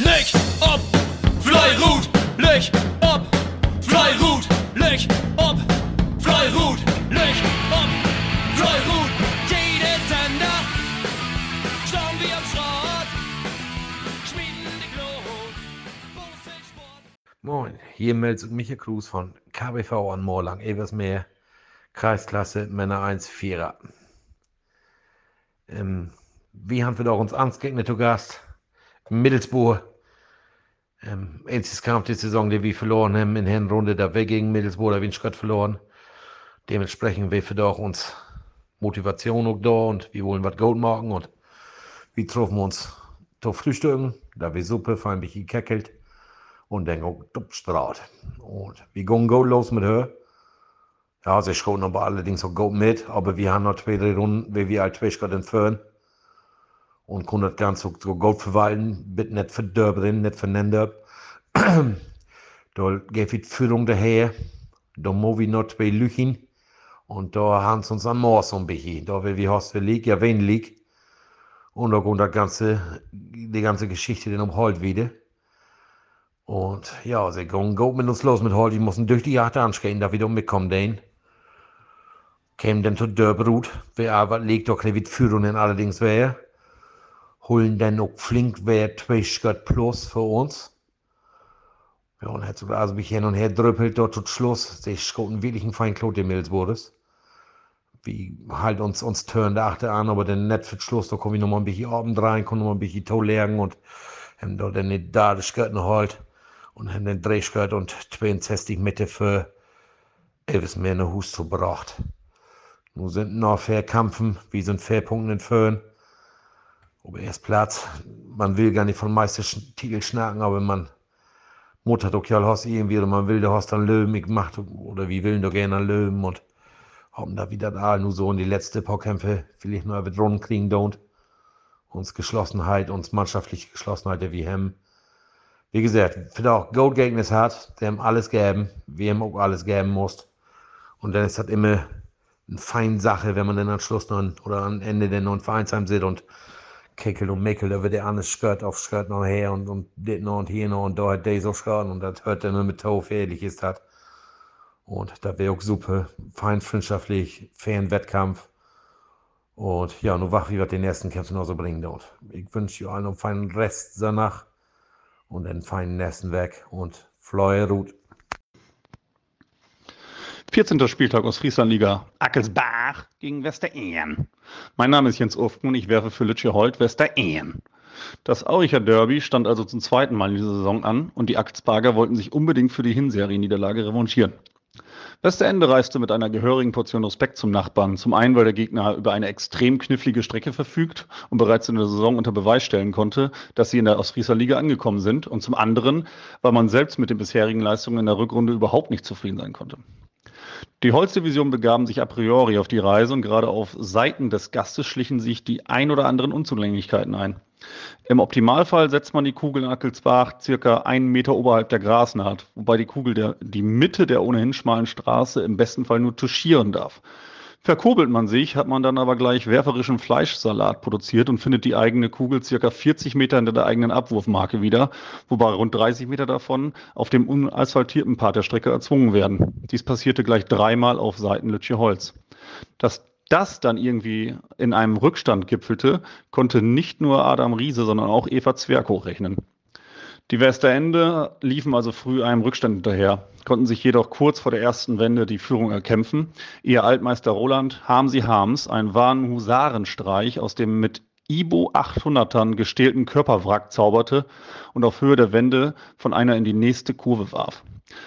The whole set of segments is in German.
Leg ob, Fleirut, leg ob, Fleirut, leg ob, Fleirut, leg ob, Fleirut. Jede Sender, schauen wir am Schrott, schmieden die Glut. Moin, hier meldet Michael Cruz von KBV an Morlang, Eversmeer, Kreisklasse Männer 1 Vierer. Ähm, wie haben wir doch uns Angstgegner zu Gast? Middlesbrough. Ähm, Kampf die Saison, die wir verloren haben in der Hinrunde, da wir gegen Middlesbrough, da wir Schritt verloren. Dementsprechend wir für doch uns Motivation auch da und wir wollen was Gold machen und wir treffen uns zu frühstücken, da wir Suppe, fein bisschen gekeckelt und dann auch Dupstraat. Und wir gehen Gold los mit her. Ja, sie schoten aber allerdings auch Gold mit, aber wir haben noch zwei, drei Runden, wie wir halt zwei Schritte entfernen und kon das Ganze so gut verwalten, bitte nicht verderben, nicht vernändern. da geht die Führung daher, da muss wir noch zwei Lüchen und da haben sie uns an Mord so ein bisschen. Da will wir hast lieg, ja wen lieg. Und da kommt ganze, die ganze Geschichte dann um Holt wieder. Und ja, sie gehen gut mit uns los mit Holt, die müssen durch die Jagd anstehen, da wieder mitkommen, den. Kämen dann zu Dörbrut, wer aber liegt, da keine Führung dann allerdings wäre holen dann auch flink wer zwei Schritt plus für uns. Ja, und hat sogar also mich hin und her drüppelt dort zum Schluss. Sie schoten wirklich ein fein Klot im Milsbodes. Wie halt uns, uns turn der Achte an, aber dann nicht für Schluss, da komme ich nochmal ein bisschen oben rein, komme nochmal ein bisschen Tau lernen und haben dort dann die Skirten halt und haben den Drehskirt und 62 Meter für mehr eine Hus gebracht. Nun sind noch fair Kampfen, wie sind fair Punkte in Föhn ob erst Platz. Man will gar nicht von Meistertitel schnacken, aber man Mutter doch hast irgendwie oder man will, du hast dann Löwen gemacht oder wie will du gerne Löwen und haben da wieder da nur so in die letzte paar Kämpfe vielleicht nur mit Runden kriegen don't. Uns Geschlossenheit, uns mannschaftliche Geschlossenheit, der wir haben. Wie gesagt, für auch Gold Gegner hat, der haben alles geben, wir haben auch alles geben muss. Und dann ist das immer eine feine Sache, wenn man dann am Schluss noch oder am Ende noch ein Vereinsheim sitzt und Kickel und Mickel, da wird der eine Skirt auf Skirt noch her und, und dit noch und hier noch und da hat der so Skirt und das hört dann mit Tau fertig ist hat. Und da wäre auch super, fein freundschaftlich, fairen Wettkampf. Und ja, nur wach, wie wir den ersten Kämpfen noch so bringen dort. Ich wünsche euch allen einen feinen Rest danach und einen feinen nächsten weg und Fleuer Ruth. 14. Spieltag aus Frieslandliga. Ackelsbach gegen Westerehen. Mein Name ist Jens Ufken und ich werfe für Lütje Holt Westerehen. Das Auricher Derby stand also zum zweiten Mal in dieser Saison an und die Ackelsbager wollten sich unbedingt für die Hinserie-Niederlage revanchieren. Westerende reiste mit einer gehörigen Portion Respekt zum Nachbarn. Zum einen, weil der Gegner über eine extrem knifflige Strecke verfügt und bereits in der Saison unter Beweis stellen konnte, dass sie in der Ostfrieser Liga angekommen sind. Und zum anderen, weil man selbst mit den bisherigen Leistungen in der Rückrunde überhaupt nicht zufrieden sein konnte. Die Holzdivision begaben sich a priori auf die Reise und gerade auf Seiten des Gastes schlichen sich die ein oder anderen Unzulänglichkeiten ein. Im Optimalfall setzt man die Kugel in Ackelsbach circa einen Meter oberhalb der Grasnaht, wobei die Kugel der, die Mitte der ohnehin schmalen Straße im besten Fall nur touchieren darf. Verkurbelt man sich, hat man dann aber gleich werferischen Fleischsalat produziert und findet die eigene Kugel circa 40 Meter hinter der eigenen Abwurfmarke wieder, wobei rund 30 Meter davon auf dem unasphaltierten Part der Strecke erzwungen werden. Dies passierte gleich dreimal auf Seiten Lütje Holz. Dass das dann irgendwie in einem Rückstand gipfelte, konnte nicht nur Adam Riese, sondern auch Eva Zwerg hochrechnen. Die Westerende liefen also früh einem Rückstand hinterher, konnten sich jedoch kurz vor der ersten Wende die Führung erkämpfen. Ihr Altmeister Roland Hamsi Harms einen wahren Husarenstreich aus dem mit Ibo 800ern gestählten Körperwrack zauberte und auf Höhe der Wende von einer in die nächste Kurve warf.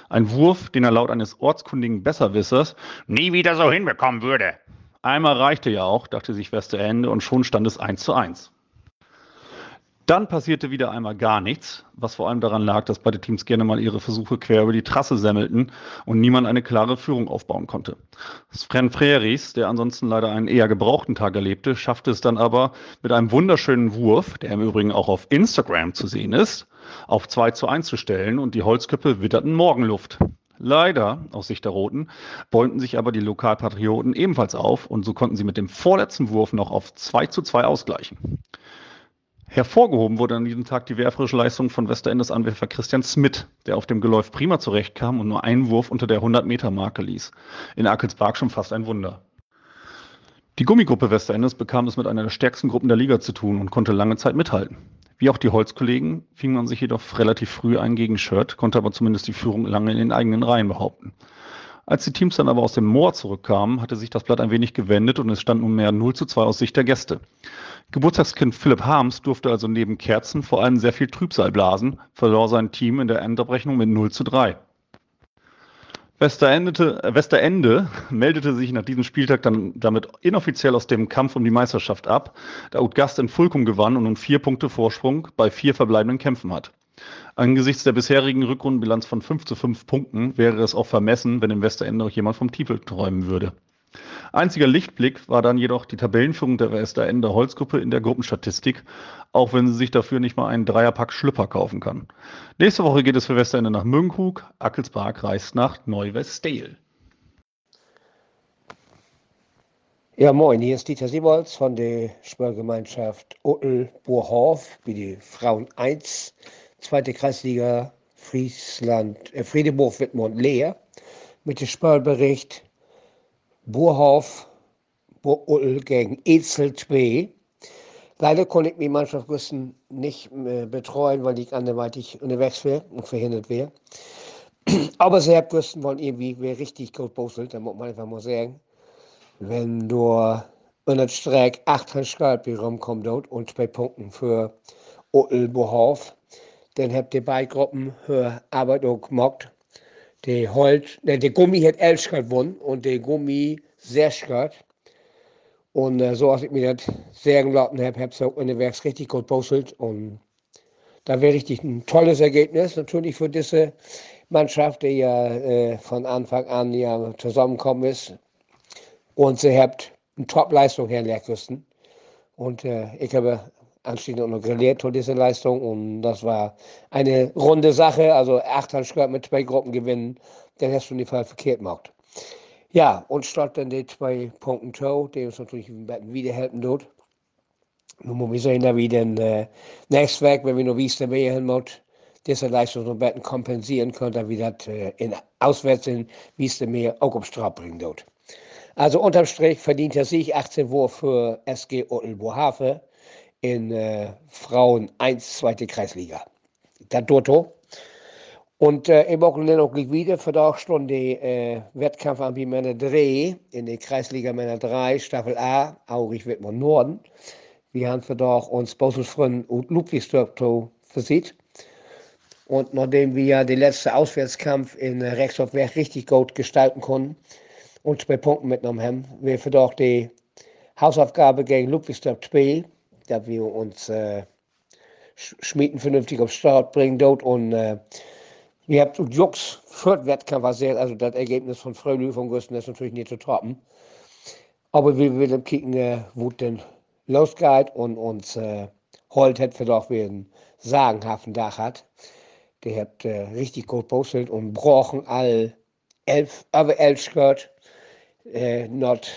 Ein Wurf, den er laut eines ortskundigen Besserwissers nie wieder so hinbekommen würde. Einmal reichte ja auch, dachte sich Westerende, und schon stand es 1 zu 1. Dann passierte wieder einmal gar nichts, was vor allem daran lag, dass beide Teams gerne mal ihre Versuche quer über die Trasse semmelten und niemand eine klare Führung aufbauen konnte. Sven Freris, der ansonsten leider einen eher gebrauchten Tag erlebte, schaffte es dann aber mit einem wunderschönen Wurf, der im Übrigen auch auf Instagram zu sehen ist, auf 2 zu 1 zu stellen und die Holzköpfe witterten Morgenluft. Leider, aus Sicht der Roten, bäumten sich aber die Lokalpatrioten ebenfalls auf und so konnten sie mit dem vorletzten Wurf noch auf 2 zu 2 ausgleichen. Hervorgehoben wurde an diesem Tag die werferische Leistung von Westerendes Anwerfer Christian Smith, der auf dem Geläuf prima zurechtkam und nur einen Wurf unter der 100-Meter-Marke ließ. In Arkelspark schon fast ein Wunder. Die Gummigruppe Westerendes bekam es mit einer der stärksten Gruppen der Liga zu tun und konnte lange Zeit mithalten. Wie auch die Holzkollegen fing man sich jedoch relativ früh ein Gegenshirt, konnte aber zumindest die Führung lange in den eigenen Reihen behaupten. Als die Teams dann aber aus dem Moor zurückkamen, hatte sich das Blatt ein wenig gewendet und es stand nunmehr 0 zu 2 aus Sicht der Gäste. Geburtstagskind Philipp Harms durfte also neben Kerzen vor allem sehr viel Trübsal blasen, verlor sein Team in der Endabrechnung mit 0 zu 3. Westerende, Westerende meldete sich nach diesem Spieltag dann damit inoffiziell aus dem Kampf um die Meisterschaft ab, da Utgast in Fulkum gewann und nun vier Punkte Vorsprung bei vier verbleibenden Kämpfen hat. Angesichts der bisherigen Rückrundenbilanz von 5 zu 5 Punkten wäre es auch vermessen, wenn im Westerende noch jemand vom Titel träumen würde. Einziger Lichtblick war dann jedoch die Tabellenführung der Westerende Holzgruppe in der Gruppenstatistik, auch wenn sie sich dafür nicht mal einen Dreierpack Schlüpper kaufen kann. Nächste Woche geht es für Westerende nach Münkhug, Ackelspark reist nach Neuwestdale. Ja, moin, hier ist Dieter Siebold von der Sportgemeinschaft Ottel-Burhof, wie die Frauen 1 zweite Kreisliga Friesland, äh, Friedeburg, Wittmund, Leer mit dem Spielbericht Burhof, Burul gegen Ezel 2. Leider konnte ich die Mannschaft Güsten nicht äh, betreuen, weil ich anderweitig unterwegs wäre und verhindert wäre. Aber sie haben Güsten wollen irgendwie wer richtig gut bosselt, da muss man einfach mal sagen. Wenn du in der Strecke 8 Handschalpi rumkommt dort und zwei Punkten für Otel Burhof, dann habt ihr beide Gruppen für Arbeit auch gemacht. Der Holz, der, der Gummi hat elf gewonnen und der Gummi sehr schört. Und äh, so als ich mir das sagen lassen habe, habe ich auch in der Werks richtig gut postelt. Und da wäre richtig ein tolles Ergebnis natürlich für diese Mannschaft, die ja äh, von Anfang an ja zusammengekommen ist. Und sie hat eine Top-Leistung herlegen müssen. Und äh, ich habe anschließend auch noch grilliert für diese Leistung und das war eine runde Sache. Also acht Handschlag mit zwei Gruppen gewinnen, dann hast du in die Fall verkehrt gemacht. Ja, und statt dann die zwei Punkte Toe, die uns natürlich wieder helfen tut. Nun muss wir sehen, wir dann äh, nächstes Weg, wenn wir noch wissen, wie hin muss, diese Leistung noch ein kompensieren können, wir das äh, in auswärts in Wiesle mehr auch auf Straße bringen dort. Also unterm Strich verdient er sich 18 Wurf für SG Ottelbohafe in äh, Frauen 1, zweite Kreisliga. Der Dotto. Und äh, im auch wieder für die äh, Wettkampf an die Männer 3 in der Kreisliga Männer 3, Staffel A, Aurich Wittmann Norden. Wir haben für doch uns Bosensfrön und Ludwigsdorf versieht. Und nachdem wir ja den letzten Auswärtskampf in Rexdorfwerk richtig gut gestalten konnten und zwei Punkte mitgenommen haben, wir für doch die Hausaufgabe gegen Ludwigsdorf 2 dass wir uns äh, Schmieden vernünftig auf Start bringen dort und äh, wir haben Jux für Wettkampf war sehr, also das Ergebnis von Fröhlich von Güsten ist natürlich nicht zu toppen. Aber wir wollen kicken, äh, wo denn losgeht und uns äh, Holt hat für doch einen sagenhaften Dach hat. Der hat äh, richtig gut postelt und brauchen all elf, aber elf gehört, äh, not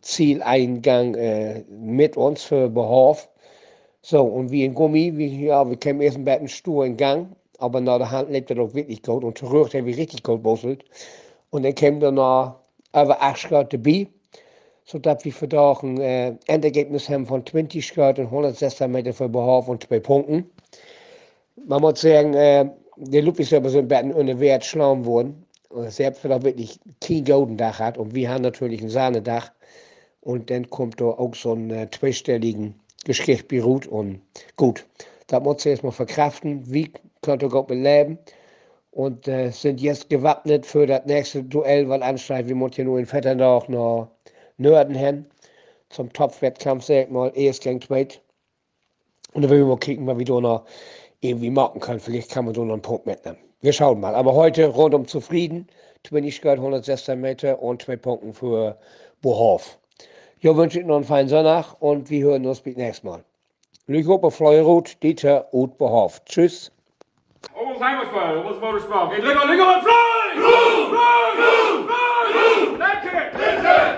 Zieleingang äh, mit uns für Behof. So, und wie ein Gummi, wie, ja, wir kämen erst ein bisschen stur in Gang, aber nach der Hand lebt er doch wirklich gut und zurück hat er richtig gut bosselt. Und dann kämen dann noch über 8 Grad dabei, sodass wir für doch ein äh, Endergebnis haben von 20 Grad und 116 Meter für Behof und zwei Punkten. Man muss sagen, äh, der Lupi ist aber so ein bisschen unter Wert schlau worden. Selbst wenn er wirklich kein Goldendach hat und wir haben natürlich ein Sahnedach. Und dann kommt da auch so ein äh, zweistelligen Geschlecht beruht. Und gut, da muss ich erstmal verkraften. Wie könnte Gott leben? Und äh, sind jetzt gewappnet für das nächste Duell, weil anscheinend wir müssen ja nur in Vetternach noch Nörden hin. Zum Topfwettkampf, sag ich mal, erst gegen Zweit. Und dann will wir mal gucken, was wir da noch irgendwie machen können. Vielleicht kann man da noch einen Punkt mitnehmen. Wir schauen mal. Aber heute rundum zufrieden. Twinnigkeit 116 Meter und zwei Punkte für Bohoff. Ich wünsche Ihnen noch einen feinen Sonntag und wir hören uns beim nächsten Mal. Lykope Fleurut, Dieter und Bohoff. Tschüss. Almost hammerfire, almost motor smog. Hey, Lyko, Lyko, fly! Blue! Blue! Blue! Blue! Blue! That kick! That's it!